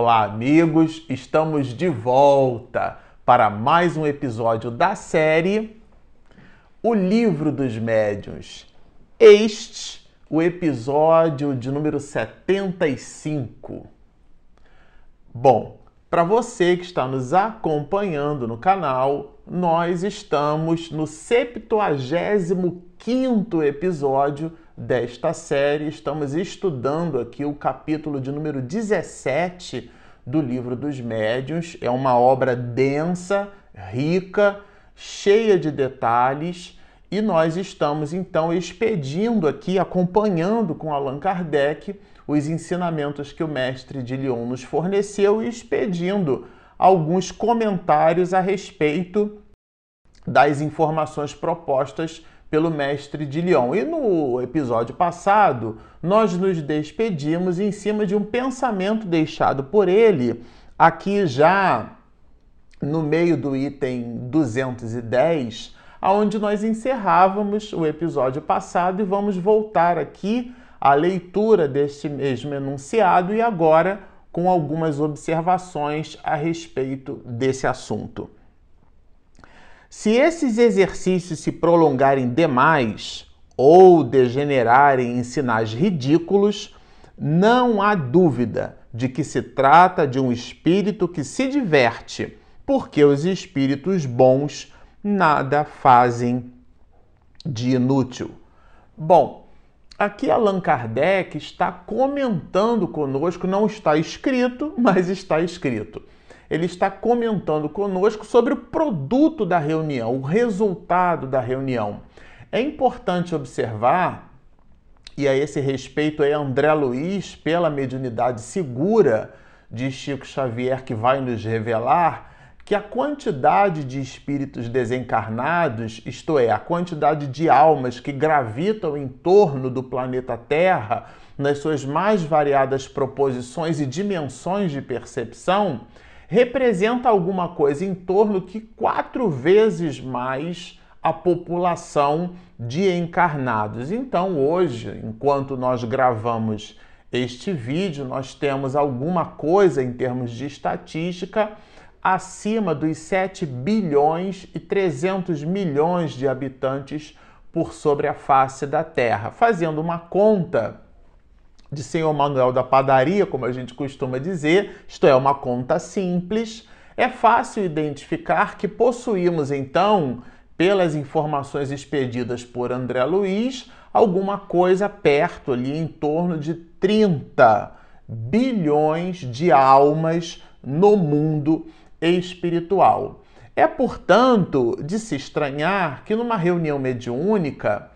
Olá, amigos! Estamos de volta para mais um episódio da série O Livro dos Médiuns. Este, o episódio de número 75. Bom, para você que está nos acompanhando no canal, nós estamos no 75º episódio desta série. Estamos estudando aqui o capítulo de número 17 do Livro dos Médiuns. É uma obra densa, rica, cheia de detalhes. E nós estamos então expedindo aqui, acompanhando com Allan Kardec os ensinamentos que o mestre de Lyon nos forneceu e expedindo alguns comentários a respeito das informações propostas pelo mestre de Lyon. E no episódio passado, nós nos despedimos em cima de um pensamento deixado por ele, aqui já no meio do item 210, aonde nós encerrávamos o episódio passado e vamos voltar aqui à leitura deste mesmo enunciado e agora com algumas observações a respeito desse assunto. Se esses exercícios se prolongarem demais ou degenerarem em sinais ridículos, não há dúvida de que se trata de um espírito que se diverte, porque os espíritos bons nada fazem de inútil. Bom, aqui Allan Kardec está comentando conosco, não está escrito, mas está escrito ele está comentando conosco sobre o produto da reunião, o resultado da reunião. É importante observar, e a esse respeito é André Luiz, pela mediunidade segura de Chico Xavier, que vai nos revelar que a quantidade de espíritos desencarnados, isto é, a quantidade de almas que gravitam em torno do planeta Terra, nas suas mais variadas proposições e dimensões de percepção, representa alguma coisa em torno que quatro vezes mais a população de encarnados. Então, hoje, enquanto nós gravamos este vídeo, nós temos alguma coisa em termos de estatística acima dos 7 bilhões e 300 milhões de habitantes por sobre a face da Terra. Fazendo uma conta de Senhor Manuel da padaria, como a gente costuma dizer, isto é, uma conta simples, é fácil identificar que possuímos então, pelas informações expedidas por André Luiz, alguma coisa perto ali em torno de 30 bilhões de almas no mundo espiritual. É, portanto, de se estranhar que numa reunião mediúnica,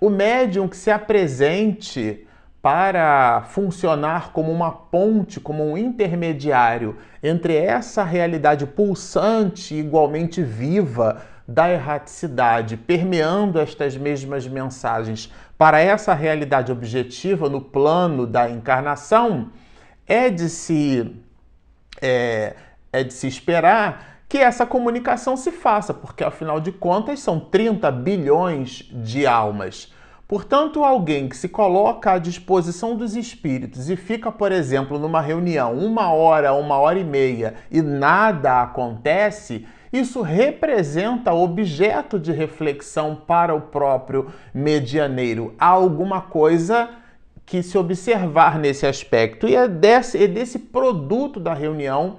o médium que se apresente para funcionar como uma ponte, como um intermediário entre essa realidade pulsante, igualmente viva, da erraticidade, permeando estas mesmas mensagens para essa realidade objetiva no plano da encarnação, é de se, é, é de se esperar que essa comunicação se faça, porque afinal de contas são 30 bilhões de almas. Portanto, alguém que se coloca à disposição dos espíritos e fica, por exemplo, numa reunião uma hora, uma hora e meia e nada acontece, isso representa objeto de reflexão para o próprio medianeiro. Há alguma coisa que se observar nesse aspecto. E é desse, é desse produto da reunião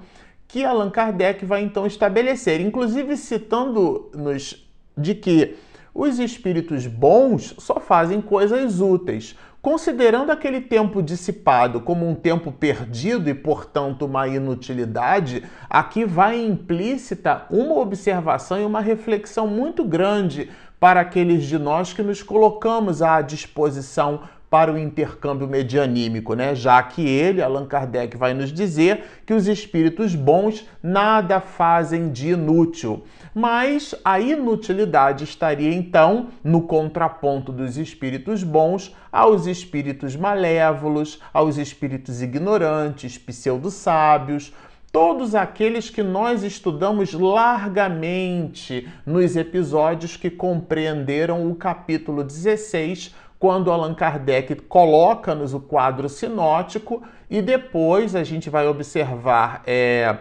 que Allan Kardec vai então estabelecer, inclusive citando-nos de que os espíritos bons só fazem coisas úteis. Considerando aquele tempo dissipado como um tempo perdido e, portanto, uma inutilidade, aqui vai implícita uma observação e uma reflexão muito grande para aqueles de nós que nos colocamos à disposição para o intercâmbio medianímico, né? Já que ele, Allan Kardec, vai nos dizer que os espíritos bons nada fazem de inútil. Mas a inutilidade estaria então no contraponto dos espíritos bons aos espíritos malévolos, aos espíritos ignorantes, pseudo-sábios, todos aqueles que nós estudamos largamente nos episódios que compreenderam o capítulo 16 quando Allan Kardec coloca-nos o quadro sinótico e depois a gente vai observar é,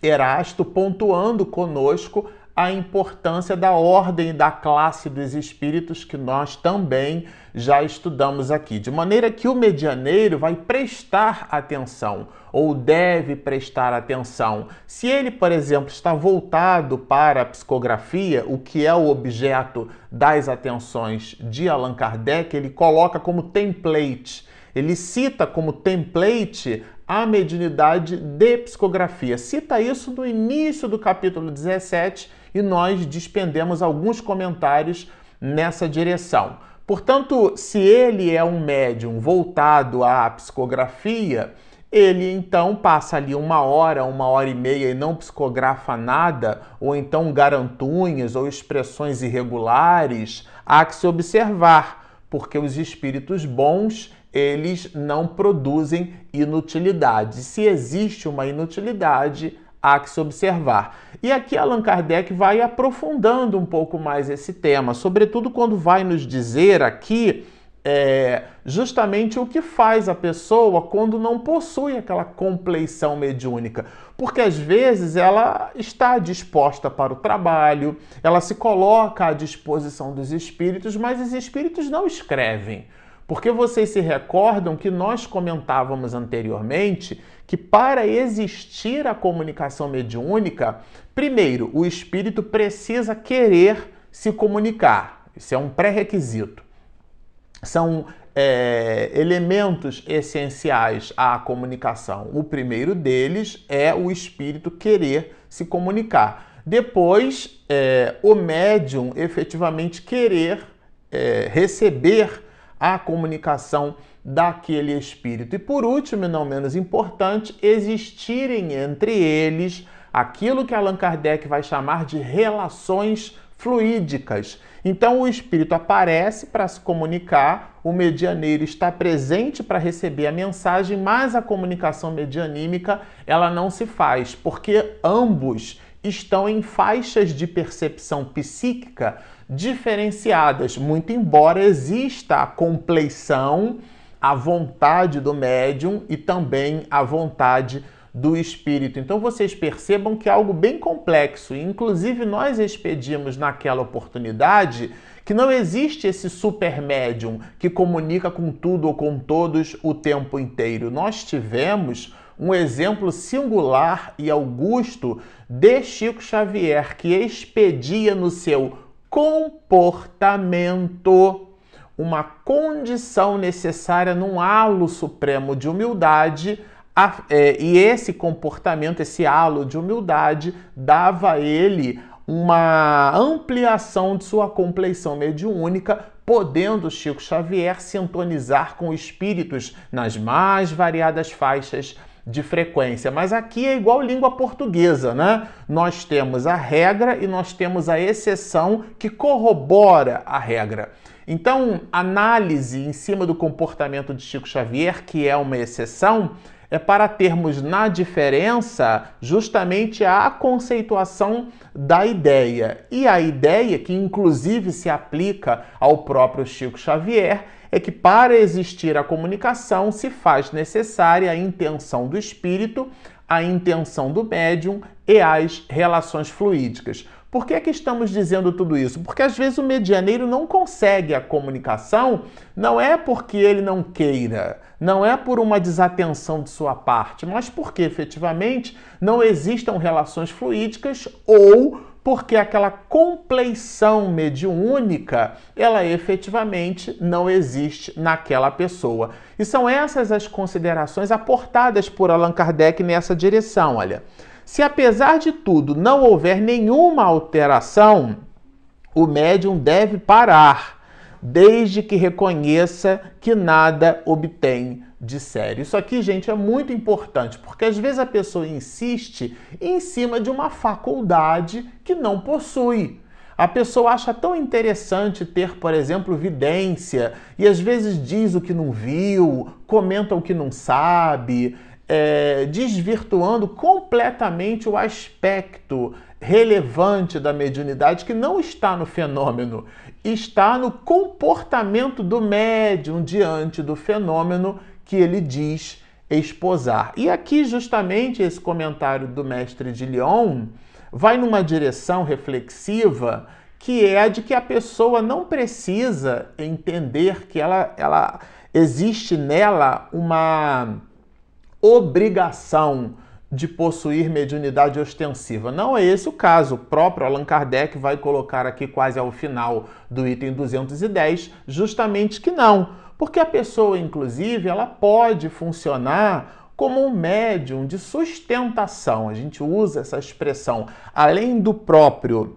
Erasto pontuando conosco a importância da ordem da classe dos espíritos que nós também já estudamos aqui. De maneira que o medianeiro vai prestar atenção ou deve prestar atenção. Se ele, por exemplo, está voltado para a psicografia, o que é o objeto das atenções de Allan Kardec, ele coloca como template. Ele cita como template a mediunidade de psicografia. Cita isso no início do capítulo 17 e nós despendemos alguns comentários nessa direção. Portanto, se ele é um médium voltado à psicografia, ele então passa ali uma hora, uma hora e meia e não psicografa nada, ou então garantunhas ou expressões irregulares, há que se observar, porque os espíritos bons eles não produzem inutilidade. Se existe uma inutilidade, há que se observar. E aqui Allan Kardec vai aprofundando um pouco mais esse tema, sobretudo quando vai nos dizer aqui é, justamente o que faz a pessoa quando não possui aquela compleição mediúnica. Porque às vezes ela está disposta para o trabalho, ela se coloca à disposição dos espíritos, mas os espíritos não escrevem. Porque vocês se recordam que nós comentávamos anteriormente que para existir a comunicação mediúnica, primeiro, o espírito precisa querer se comunicar. Isso é um pré-requisito. São é, elementos essenciais à comunicação. O primeiro deles é o espírito querer se comunicar. Depois, é, o médium efetivamente querer é, receber a comunicação daquele espírito. E por último, e não menos importante, existirem entre eles aquilo que Allan Kardec vai chamar de relações fluídicas. Então o espírito aparece para se comunicar, o medianeiro está presente para receber a mensagem, mas a comunicação medianímica ela não se faz, porque ambos estão em faixas de percepção psíquica diferenciadas, muito embora exista a compleição a vontade do médium e também a vontade do espírito. Então vocês percebam que é algo bem complexo. Inclusive nós expedimos naquela oportunidade que não existe esse super médium que comunica com tudo ou com todos o tempo inteiro. Nós tivemos um exemplo singular e augusto de Chico Xavier que expedia no seu comportamento uma condição necessária num halo supremo de humildade, é, e esse comportamento, esse halo de humildade, dava a ele uma ampliação de sua compleição mediúnica, podendo Chico Xavier sintonizar com espíritos nas mais variadas faixas de frequência. Mas aqui é igual língua portuguesa, né? Nós temos a regra e nós temos a exceção que corrobora a regra. Então, análise em cima do comportamento de Chico Xavier, que é uma exceção, é para termos na diferença justamente a conceituação da ideia. E a ideia, que inclusive se aplica ao próprio Chico Xavier, é que para existir a comunicação se faz necessária a intenção do espírito, a intenção do médium e as relações fluídicas. Por que, é que estamos dizendo tudo isso? Porque às vezes o medianeiro não consegue a comunicação, não é porque ele não queira, não é por uma desatenção de sua parte, mas porque efetivamente não existam relações fluídicas ou porque aquela compleição mediúnica, ela efetivamente não existe naquela pessoa. E são essas as considerações aportadas por Allan Kardec nessa direção, olha. Se apesar de tudo não houver nenhuma alteração, o médium deve parar, desde que reconheça que nada obtém de sério. Isso aqui, gente, é muito importante, porque às vezes a pessoa insiste em cima de uma faculdade que não possui. A pessoa acha tão interessante ter, por exemplo, vidência e às vezes diz o que não viu, comenta o que não sabe, é, desvirtuando completamente o aspecto relevante da mediunidade que não está no fenômeno, está no comportamento do médium diante do fenômeno que ele diz esposar. E aqui, justamente, esse comentário do mestre de Lyon vai numa direção reflexiva que é a de que a pessoa não precisa entender que ela, ela existe nela uma obrigação de possuir mediunidade ostensiva. Não é esse o caso. O próprio Allan Kardec vai colocar aqui quase ao final do item 210, justamente que não. Porque a pessoa, inclusive, ela pode funcionar como um médium de sustentação. A gente usa essa expressão. Além do próprio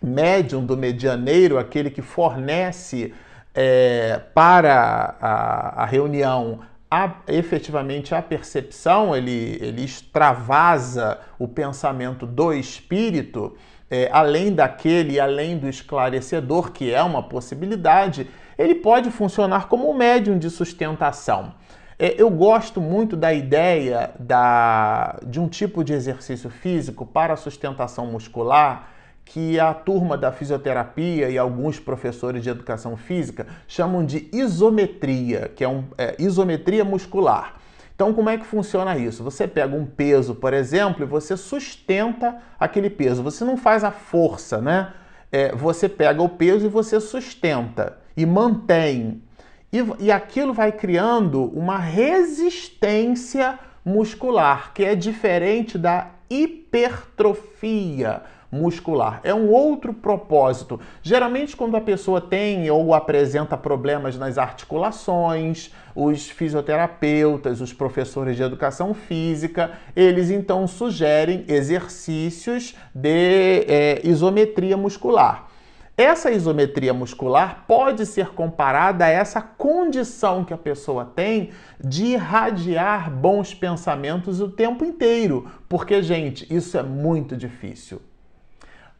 médium, do medianeiro, aquele que fornece é, para a, a reunião a, efetivamente a percepção, ele, ele extravasa o pensamento do espírito, é, além daquele, além do esclarecedor, que é uma possibilidade, ele pode funcionar como um médium de sustentação. É, eu gosto muito da ideia da, de um tipo de exercício físico para sustentação muscular que a turma da fisioterapia e alguns professores de educação física chamam de isometria, que é, um, é isometria muscular. Então, como é que funciona isso? Você pega um peso, por exemplo, e você sustenta aquele peso. Você não faz a força, né? É, você pega o peso e você sustenta e mantém. E, e aquilo vai criando uma resistência muscular, que é diferente da hipertrofia muscular. É um outro propósito. Geralmente, quando a pessoa tem ou apresenta problemas nas articulações, os fisioterapeutas, os professores de educação física, eles então sugerem exercícios de é, isometria muscular. Essa isometria muscular pode ser comparada a essa condição que a pessoa tem de irradiar bons pensamentos o tempo inteiro, porque, gente, isso é muito difícil.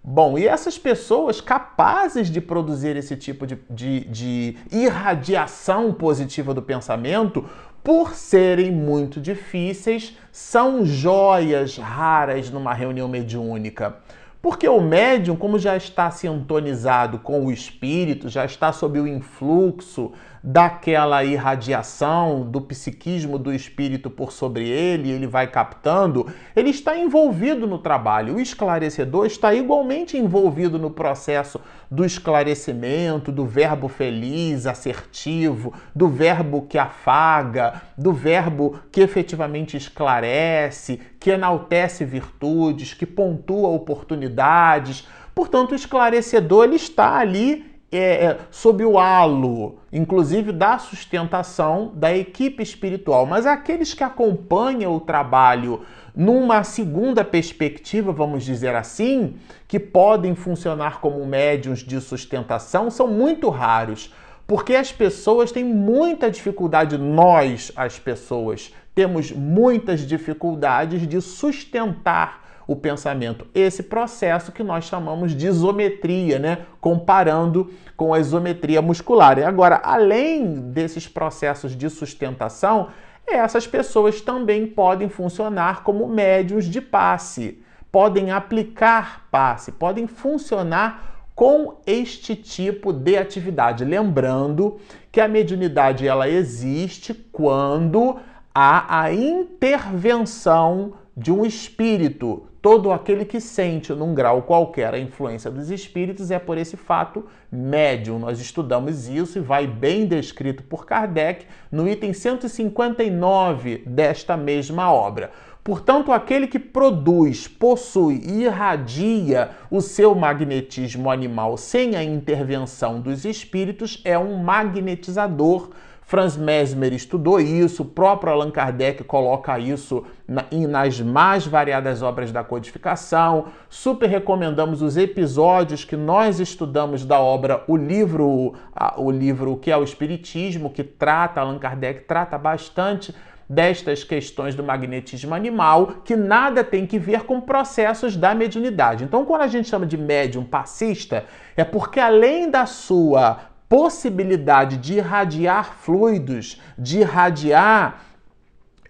Bom, e essas pessoas capazes de produzir esse tipo de, de, de irradiação positiva do pensamento, por serem muito difíceis, são joias raras numa reunião mediúnica. Porque o médium, como já está sintonizado com o espírito, já está sob o influxo daquela irradiação do psiquismo do espírito por sobre ele, ele vai captando, ele está envolvido no trabalho. O esclarecedor está igualmente envolvido no processo do esclarecimento, do verbo feliz, assertivo, do verbo que afaga, do verbo que efetivamente esclarece, que enaltece virtudes, que pontua oportunidades. Portanto, o esclarecedor ele está ali é, é, sob o halo, inclusive da sustentação da equipe espiritual. Mas aqueles que acompanham o trabalho numa segunda perspectiva, vamos dizer assim, que podem funcionar como médiums de sustentação, são muito raros. Porque as pessoas têm muita dificuldade, nós, as pessoas, temos muitas dificuldades de sustentar o pensamento. Esse processo que nós chamamos de isometria, né? comparando com a isometria muscular. E agora, além desses processos de sustentação, essas pessoas também podem funcionar como médios de passe, podem aplicar passe, podem funcionar com este tipo de atividade. Lembrando que a mediunidade ela existe quando há a intervenção de um espírito Todo aquele que sente num grau qualquer a influência dos espíritos é por esse fato médium. Nós estudamos isso e vai bem descrito por Kardec no item 159 desta mesma obra. Portanto, aquele que produz, possui e irradia o seu magnetismo animal sem a intervenção dos espíritos é um magnetizador Franz Mesmer estudou isso, o próprio Allan Kardec coloca isso na, nas mais variadas obras da codificação. Super recomendamos os episódios que nós estudamos da obra O Livro, o livro que é o Espiritismo, que trata, Allan Kardec trata bastante destas questões do magnetismo animal, que nada tem que ver com processos da mediunidade. Então, quando a gente chama de médium passista, é porque além da sua possibilidade de irradiar fluidos, de irradiar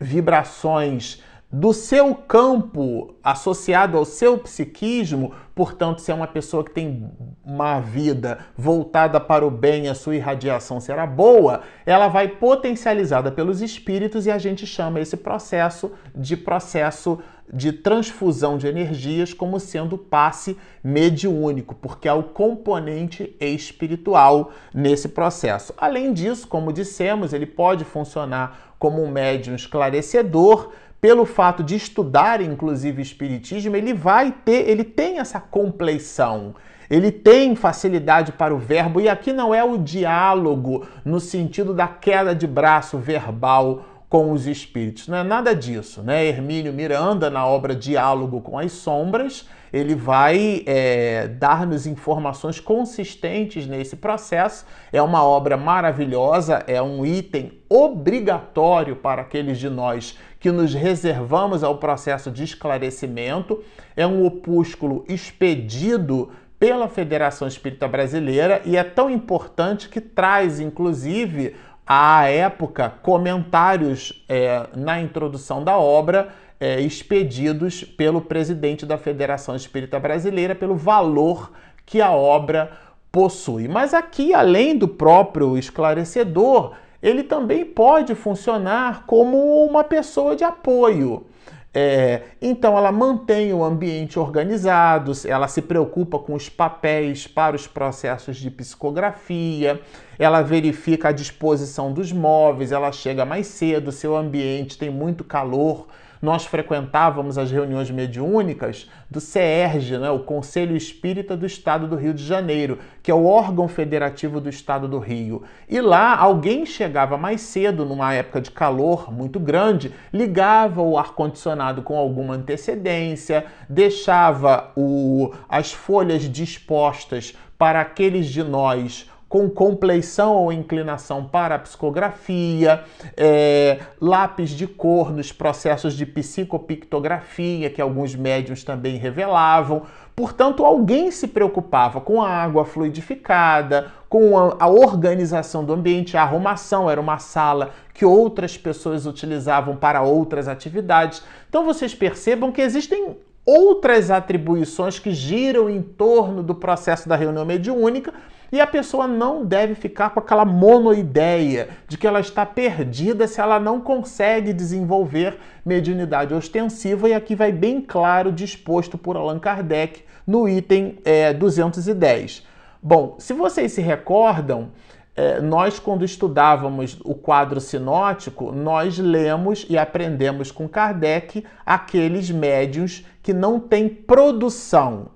vibrações do seu campo associado ao seu psiquismo, portanto, se é uma pessoa que tem uma vida voltada para o bem, a sua irradiação será boa, ela vai potencializada pelos espíritos e a gente chama esse processo de processo de transfusão de energias como sendo passe mediúnico, porque há o componente espiritual nesse processo. Além disso, como dissemos, ele pode funcionar como um médium esclarecedor, pelo fato de estudar, inclusive, espiritismo, ele vai ter, ele tem essa compleição. Ele tem facilidade para o verbo, e aqui não é o diálogo no sentido da queda de braço verbal com os espíritos. Não é nada disso, né? Hermínio Miranda, na obra Diálogo com as Sombras, ele vai é, dar-nos informações consistentes nesse processo. É uma obra maravilhosa, é um item obrigatório para aqueles de nós que nos reservamos ao processo de esclarecimento. É um opúsculo expedido pela Federação Espírita Brasileira e é tão importante que traz, inclusive, à época, comentários é, na introdução da obra é, expedidos pelo presidente da Federação Espírita Brasileira pelo valor que a obra possui. Mas aqui, além do próprio esclarecedor, ele também pode funcionar como uma pessoa de apoio. É, então, ela mantém o ambiente organizado, ela se preocupa com os papéis para os processos de psicografia, ela verifica a disposição dos móveis, ela chega mais cedo, seu ambiente tem muito calor, nós frequentávamos as reuniões mediúnicas do CERJ, né, o Conselho Espírita do Estado do Rio de Janeiro, que é o órgão federativo do Estado do Rio. E lá alguém chegava mais cedo, numa época de calor muito grande, ligava o ar-condicionado com alguma antecedência, deixava o, as folhas dispostas para aqueles de nós com compleição ou inclinação para a psicografia, é, lápis de cor nos processos de psicopictografia, que alguns médiums também revelavam. Portanto, alguém se preocupava com a água fluidificada, com a, a organização do ambiente, a arrumação, era uma sala que outras pessoas utilizavam para outras atividades. Então, vocês percebam que existem outras atribuições que giram em torno do processo da reunião mediúnica e a pessoa não deve ficar com aquela monoideia de que ela está perdida se ela não consegue desenvolver mediunidade ostensiva, e aqui vai bem claro disposto por Allan Kardec no item é, 210. Bom, se vocês se recordam, é, nós, quando estudávamos o quadro sinótico, nós lemos e aprendemos com Kardec aqueles médios que não têm produção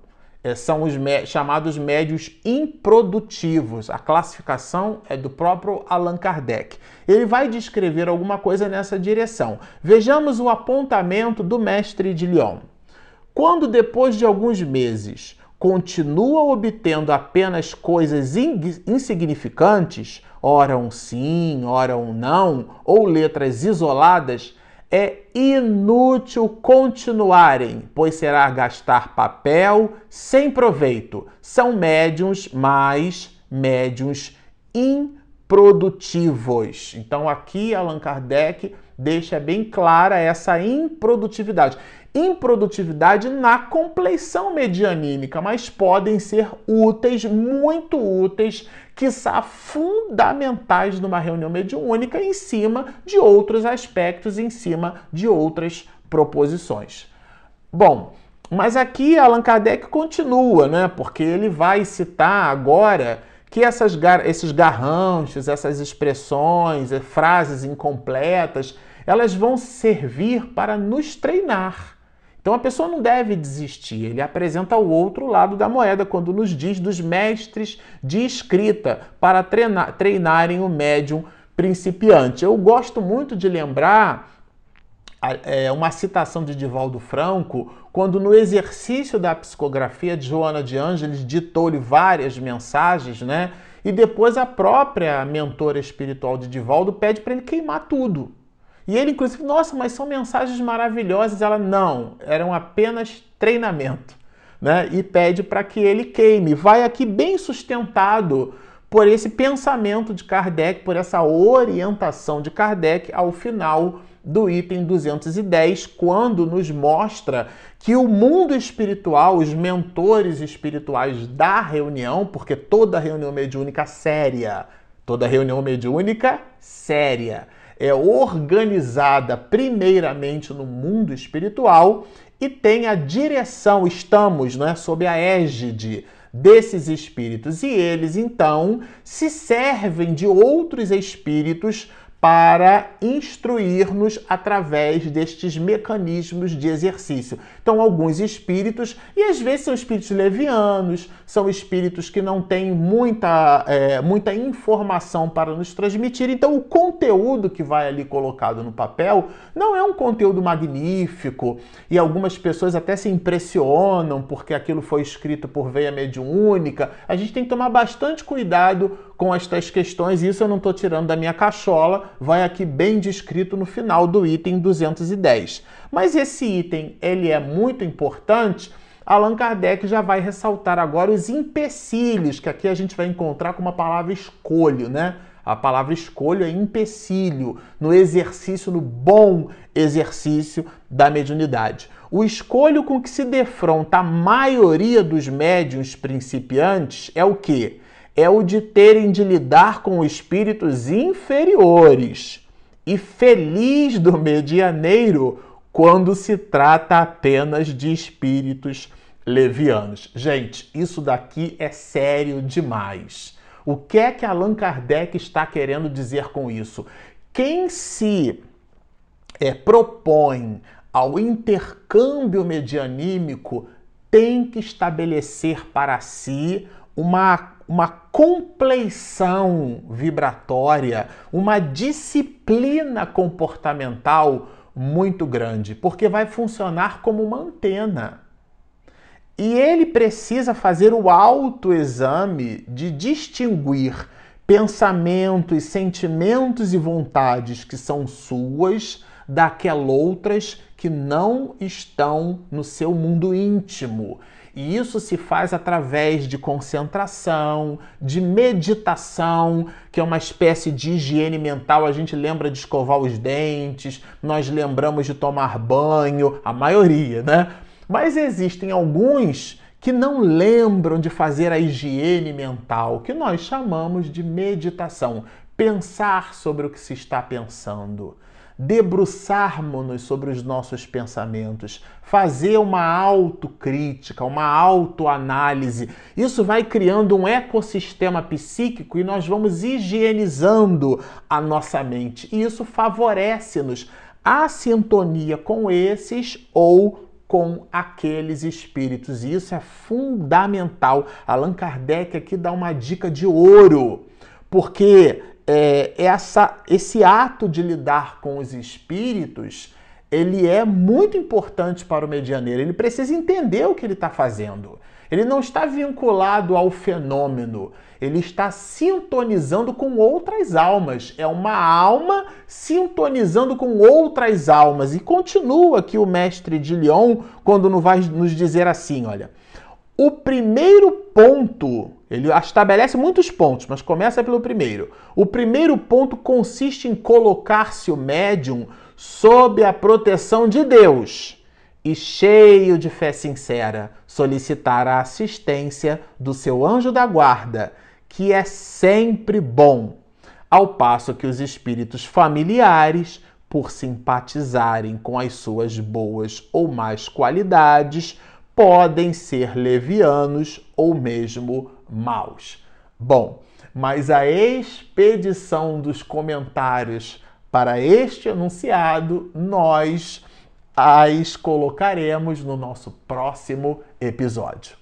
são os chamados médios improdutivos. A classificação é do próprio Allan Kardec. Ele vai descrever alguma coisa nessa direção. Vejamos o apontamento do mestre de Lyon. Quando depois de alguns meses continua obtendo apenas coisas insignificantes, ora um sim, ora um não, ou letras isoladas, é inútil continuarem, pois será gastar papel sem proveito. São médiums, mas médiums improdutivos. Então aqui Allan Kardec deixa bem clara essa improdutividade. Improdutividade na compleição medianímica, mas podem ser úteis, muito úteis, quiçá fundamentais numa reunião mediúnica em cima de outros aspectos, em cima de outras proposições. Bom, mas aqui Allan Kardec continua, né? Porque ele vai citar agora que essas, esses garranchos, essas expressões, frases incompletas, elas vão servir para nos treinar. Então a pessoa não deve desistir, ele apresenta o outro lado da moeda quando nos diz dos mestres de escrita para treinar, treinarem o médium principiante. Eu gosto muito de lembrar é, uma citação de Divaldo Franco, quando no exercício da psicografia de Joana de Ângeles ditou-lhe várias mensagens, né? E depois a própria mentora espiritual de Divaldo pede para ele queimar tudo. E ele, inclusive, nossa, mas são mensagens maravilhosas. Ela, não, eram apenas treinamento. Né? E pede para que ele queime. Vai aqui bem sustentado por esse pensamento de Kardec, por essa orientação de Kardec ao final do item 210, quando nos mostra que o mundo espiritual, os mentores espirituais da reunião, porque toda reunião mediúnica séria, toda reunião mediúnica séria, é organizada primeiramente no mundo espiritual e tem a direção, estamos né, sob a égide desses espíritos. E eles então se servem de outros espíritos para instruir-nos através destes mecanismos de exercício. Então, alguns espíritos, e às vezes são espíritos levianos, são espíritos que não têm muita, é, muita informação para nos transmitir. Então, o conteúdo que vai ali colocado no papel não é um conteúdo magnífico, e algumas pessoas até se impressionam porque aquilo foi escrito por veia mediúnica. A gente tem que tomar bastante cuidado com estas questões, isso eu não estou tirando da minha cachola, vai aqui bem descrito no final do item 210. Mas esse item, ele é muito importante, Allan Kardec já vai ressaltar agora os empecilhos, que aqui a gente vai encontrar com uma palavra escolho, né? A palavra escolho é empecilho no exercício, no bom exercício da mediunidade. O escolho com que se defronta a maioria dos médiuns principiantes é o que? É o de terem de lidar com espíritos inferiores. E feliz do medianeiro quando se trata apenas de espíritos levianos. Gente, isso daqui é sério demais. O que é que Allan Kardec está querendo dizer com isso? Quem se é, propõe ao intercâmbio medianímico tem que estabelecer para si uma uma compleição vibratória, uma disciplina comportamental muito grande, porque vai funcionar como uma antena. E ele precisa fazer o autoexame de distinguir pensamentos, sentimentos e vontades que são suas daquelas outras que não estão no seu mundo íntimo. E isso se faz através de concentração, de meditação, que é uma espécie de higiene mental. A gente lembra de escovar os dentes, nós lembramos de tomar banho, a maioria, né? Mas existem alguns que não lembram de fazer a higiene mental, que nós chamamos de meditação. Pensar sobre o que se está pensando debruçarmos-nos sobre os nossos pensamentos, fazer uma autocrítica, uma autoanálise. Isso vai criando um ecossistema psíquico e nós vamos higienizando a nossa mente. E isso favorece-nos a sintonia com esses ou com aqueles espíritos. E isso é fundamental. Allan Kardec aqui dá uma dica de ouro, porque é, essa, esse ato de lidar com os espíritos ele é muito importante para o medianeiro. Ele precisa entender o que ele está fazendo. Ele não está vinculado ao fenômeno, ele está sintonizando com outras almas. É uma alma sintonizando com outras almas. E continua aqui o mestre de Lyon quando vai nos dizer assim: olha, o primeiro ponto, ele estabelece muitos pontos, mas começa pelo primeiro. O primeiro ponto consiste em colocar-se o médium sob a proteção de Deus e, cheio de fé sincera, solicitar a assistência do seu anjo da guarda, que é sempre bom, ao passo que os espíritos familiares, por simpatizarem com as suas boas ou más qualidades, podem ser levianos ou mesmo maus. Bom, mas a expedição dos comentários para este enunciado nós as colocaremos no nosso próximo episódio.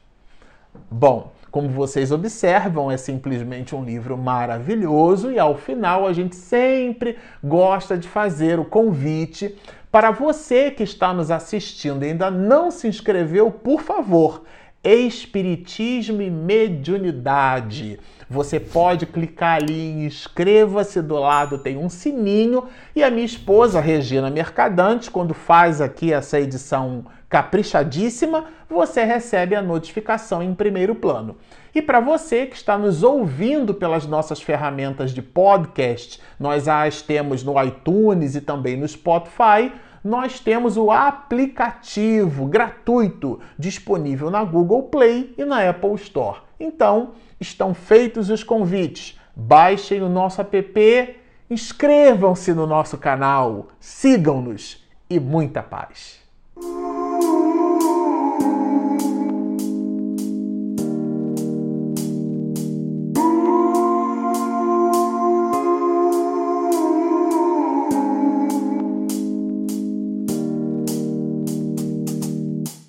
Bom, como vocês observam, é simplesmente um livro maravilhoso e ao final a gente sempre gosta de fazer o convite para você que está nos assistindo e ainda não se inscreveu, por favor, Espiritismo e Mediunidade. Você pode clicar ali em inscreva-se, do lado tem um sininho e a minha esposa, Regina Mercadante, quando faz aqui essa edição caprichadíssima, você recebe a notificação em primeiro plano. E para você que está nos ouvindo pelas nossas ferramentas de podcast, nós as temos no iTunes e também no Spotify. Nós temos o aplicativo gratuito disponível na Google Play e na Apple Store. Então, estão feitos os convites. Baixem o nosso app, inscrevam-se no nosso canal, sigam-nos e muita paz.